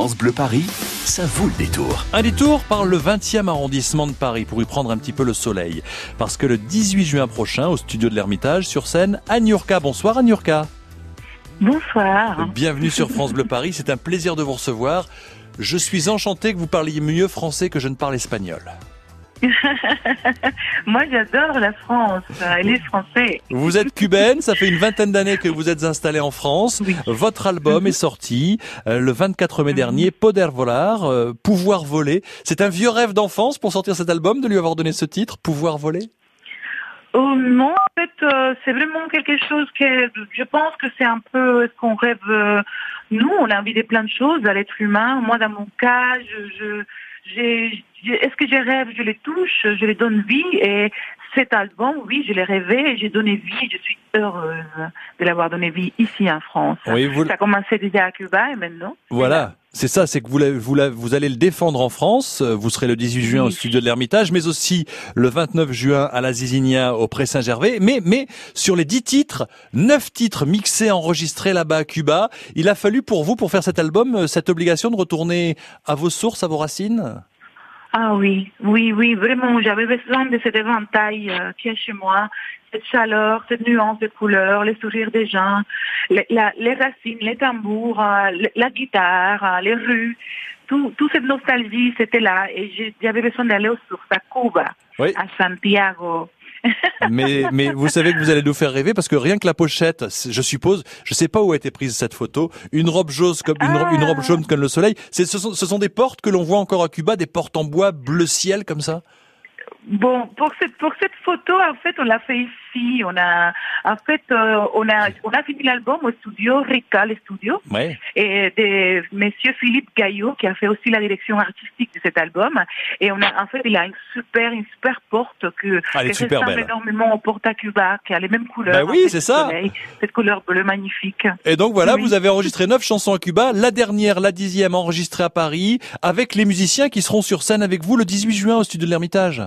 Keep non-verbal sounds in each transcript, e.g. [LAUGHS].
France Bleu Paris, ça vaut le détour. Un détour par le 20e arrondissement de Paris pour y prendre un petit peu le soleil. Parce que le 18 juin prochain, au studio de l'Ermitage, sur scène, Agnurka. Bonsoir Agnurka. Bonsoir. Bienvenue sur France Bleu Paris, c'est un plaisir de vous recevoir. Je suis enchanté que vous parliez mieux français que je ne parle espagnol. [LAUGHS] Moi, j'adore la France et les Français. Vous êtes cubaine, ça fait une vingtaine d'années que vous êtes installée en France. Votre album est sorti euh, le 24 mai dernier, Poder Volar, euh, Pouvoir voler. C'est un vieux rêve d'enfance pour sortir cet album, de lui avoir donné ce titre, Pouvoir voler? Oh non, en fait, euh, c'est vraiment quelque chose que je pense que c'est un peu ce qu'on rêve. nous, on a envie de plein de choses à l'être humain. Moi, dans mon cas, je, je est-ce que je rêve, je les touche, je les donne vie et cet album, oui, je l'ai rêvé, j'ai donné vie, je suis heureuse de l'avoir donné vie ici en France. Oui, vous... Ça a commencé déjà à Cuba et maintenant. Voilà. C'est ça, c'est que vous, vous, vous, allez le défendre en France. Vous serez le 18 juin au studio de l'Ermitage, mais aussi le 29 juin à la Zizinia au Pré Saint-Gervais. Mais, mais sur les 10 titres, 9 titres mixés, enregistrés là-bas à Cuba, il a fallu pour vous, pour faire cet album, cette obligation de retourner à vos sources, à vos racines? Ah oui, oui, oui, vraiment, j'avais besoin de cet éventail euh, qui est chez moi, cette chaleur, cette nuance de couleurs, les sourires des gens, les, les racines, les tambours, euh, la guitare, euh, les rues, tout, toute cette nostalgie, c'était là. Et j'avais besoin d'aller aux sources, à Cuba, à Santiago, mais, mais vous savez que vous allez nous faire rêver parce que rien que la pochette, je suppose, je sais pas où a été prise cette photo, une robe jaune comme robe jaune comme le soleil. Ce sont, ce sont des portes que l'on voit encore à Cuba, des portes en bois bleu ciel comme ça? Bon, pour cette pour cette photo, en fait, on l'a fait ici. On a en fait euh, on a on a fini l'album au studio Rica, le studio, ouais. et de Monsieur Philippe Gaillot qui a fait aussi la direction artistique de cet album. Et on a en fait il a une super une super porte que ah, qui ressemble énormément au porte à Cuba, qui a les mêmes couleurs. Bah oui, c'est ça. cette couleur bleue magnifique. Et donc voilà, vous avez enregistré neuf chansons à Cuba. La dernière, la dixième, enregistrée à Paris, avec les musiciens qui seront sur scène avec vous le 18 juin au studio de l'Ermitage.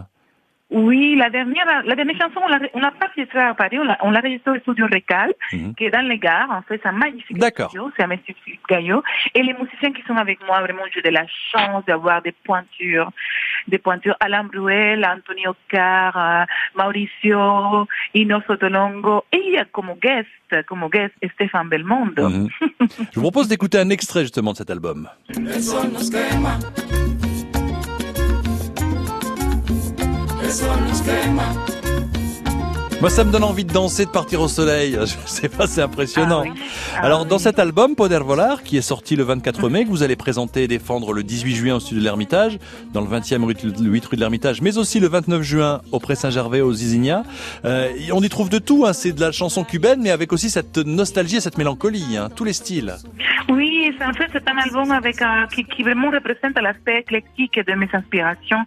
Oui, la dernière, la dernière chanson, on l'a pas enregistrée à Paris, on l'a enregistrée au studio Recal, mhm. qui est dans les gares. En fait, c'est un magnifique studio, c'est un monsieur Philippe Gaillot. Et les musiciens qui sont avec moi, vraiment, j'ai de la chance d'avoir des pointures, des pointures Alain Bruel, Antonio Carr, euh, Mauricio, Ino Sotolongo, et comme guest, comme guest, Stéphane Belmondo. Mhm. [LAUGHS] Je vous propose d'écouter un extrait justement de cet album. Moi, ça me donne envie de danser, de partir au soleil. [LAUGHS] Je sais pas, c'est impressionnant. Ah ah Alors, dans cet album, Poder Volar, qui est sorti le 24 mai, que vous allez présenter et défendre le 18 juin au studio de l'Ermitage, dans le 20e rue, 8 rue de l'Ermitage, mais aussi le 29 juin au Pré Saint-Gervais, aux Zizinia. Euh, on y trouve de tout, hein. c'est de la chanson cubaine, mais avec aussi cette nostalgie et cette mélancolie, hein. tous les styles. Oui, en fait, c'est un album avec qui, qui, vraiment représente l'aspect éclectique de mes inspirations.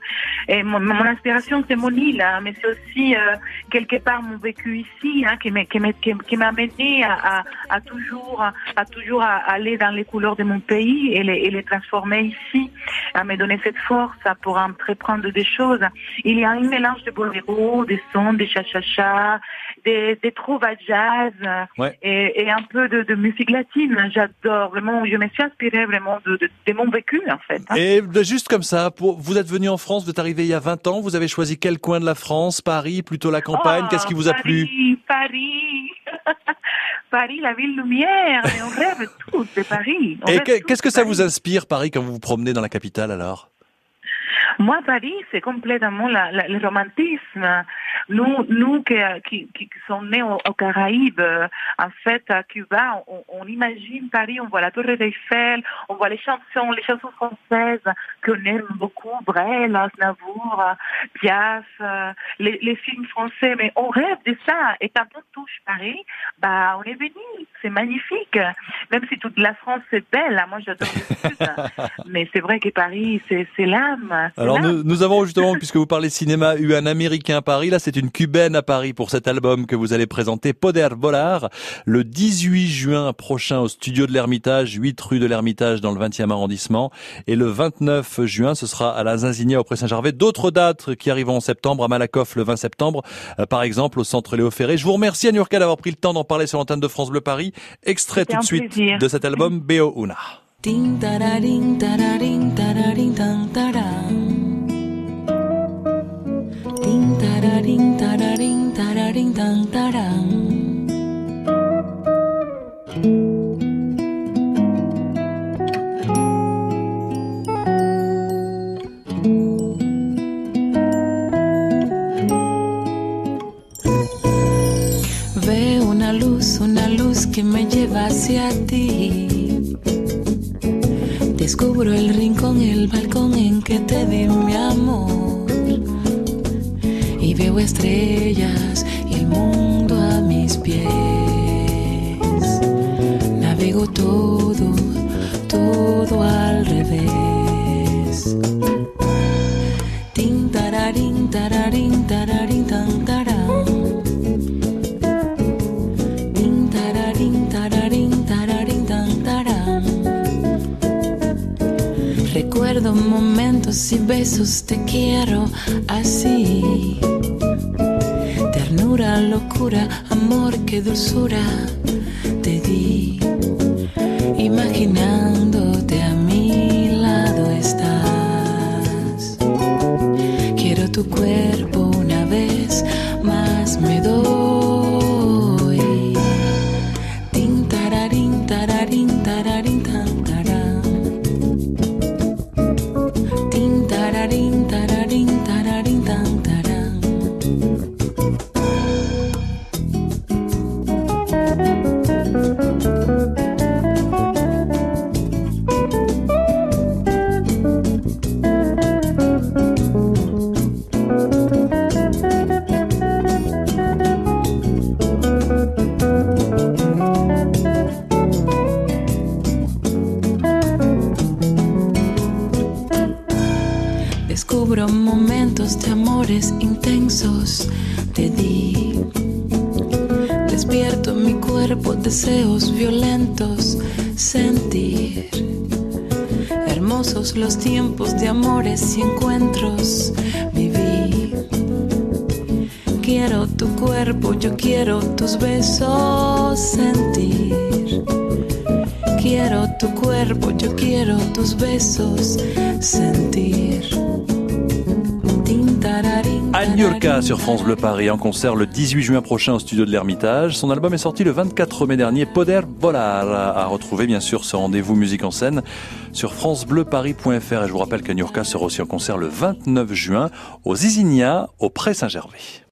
Et mon, mon inspiration, c'est mon île, hein, mais c'est aussi euh, quelque part mon vécu ici, hein, qui m'a qui qui, mené à, à, toujours à toujours à aller dans les couleurs de mon pays et les, et les transformer ici, à me donner cette force pour entreprendre des choses. Il y a un mélange de boléro, des sons, des cha-cha-cha, des, des trouves à jazz et, et, un peu de, de musique latine. J'adore vraiment. Je me suis inspirée vraiment de, de, de mon vécu en fait. Hein. Et juste comme ça, pour, vous êtes venu en France, vous êtes arrivé il y a 20 ans. Vous avez choisi quel coin de la France? Paris, plutôt la campagne oh, Qu'est-ce qui vous a plu? Paris. [LAUGHS] Paris, la ville lumière. Et on rêve tous de Paris. et qu'est-ce que ça vous inspire Paris quand vous vous promenez dans la capitale alors? Moi, Paris, c'est complètement la, le romantisme. Nous, nous qui, qui, qui sommes nés aux, Caraïbes, en fait, à Cuba, on, on, imagine Paris, on voit la Tour d'Eiffel, on voit les chansons, les chansons françaises qu'on aime beaucoup, Brel, Aznavour, Piaf, les, les, films français, mais on rêve de ça. Et quand on touche Paris, bah, on est venu. C'est magnifique. Même si toute la France est belle, hein, moi j'adore le sud. [LAUGHS] mais c'est vrai que Paris, c'est l'âme. Alors nous, nous, avons justement, puisque vous parlez cinéma, eu un Américain à Paris. Là, c'est une Cubaine à Paris pour cet album que vous allez présenter, Poder Volar, le 18 juin prochain au studio de l'Ermitage, 8 rue de l'Ermitage dans le 20e arrondissement. Et le 29 juin, ce sera à la Zinzinia au Pré Saint-Gervais. D'autres dates qui arrivent en septembre, à Malakoff le 20 septembre, euh, par exemple au centre Léo Ferré. Je vous remercie, Anurka, d'avoir pris le temps d'en parler sur l'antenne de France Bleu Paris. Extrait tout de suite de cet album, Beo Una. Tararin tararin tararin tan taran. Veo una luz, una luz que me lleva hacia ti. Descubro el rincón, el balcón en que te di mi amor. Estrellas y el mundo a mis pies. Navego todo, todo al revés. Tin tararin, tararin, tararin, tan taran. Tin tararin, tararin, tararin, tan taran. Recuerdo momentos y besos, te quiero así. Ternura, locura, amor, qué dulzura te di. Imaginándote a mi lado estás. Quiero tu cuerpo de amores intensos, te di. Despierto mi cuerpo deseos violentos, sentir. Hermosos los tiempos de amores y encuentros, viví. Quiero tu cuerpo, yo quiero tus besos, sentir. Quiero tu cuerpo, yo quiero tus besos, sentir. Anne Yurka sur France Bleu Paris en concert le 18 juin prochain au studio de l'Ermitage. Son album est sorti le 24 mai dernier, Poder Volar, à retrouver bien sûr ce rendez-vous musique en scène sur francebleuparis.fr et je vous rappelle qu'Anne Yurka sera aussi en concert le 29 juin au Zizinia au Pré Saint-Gervais.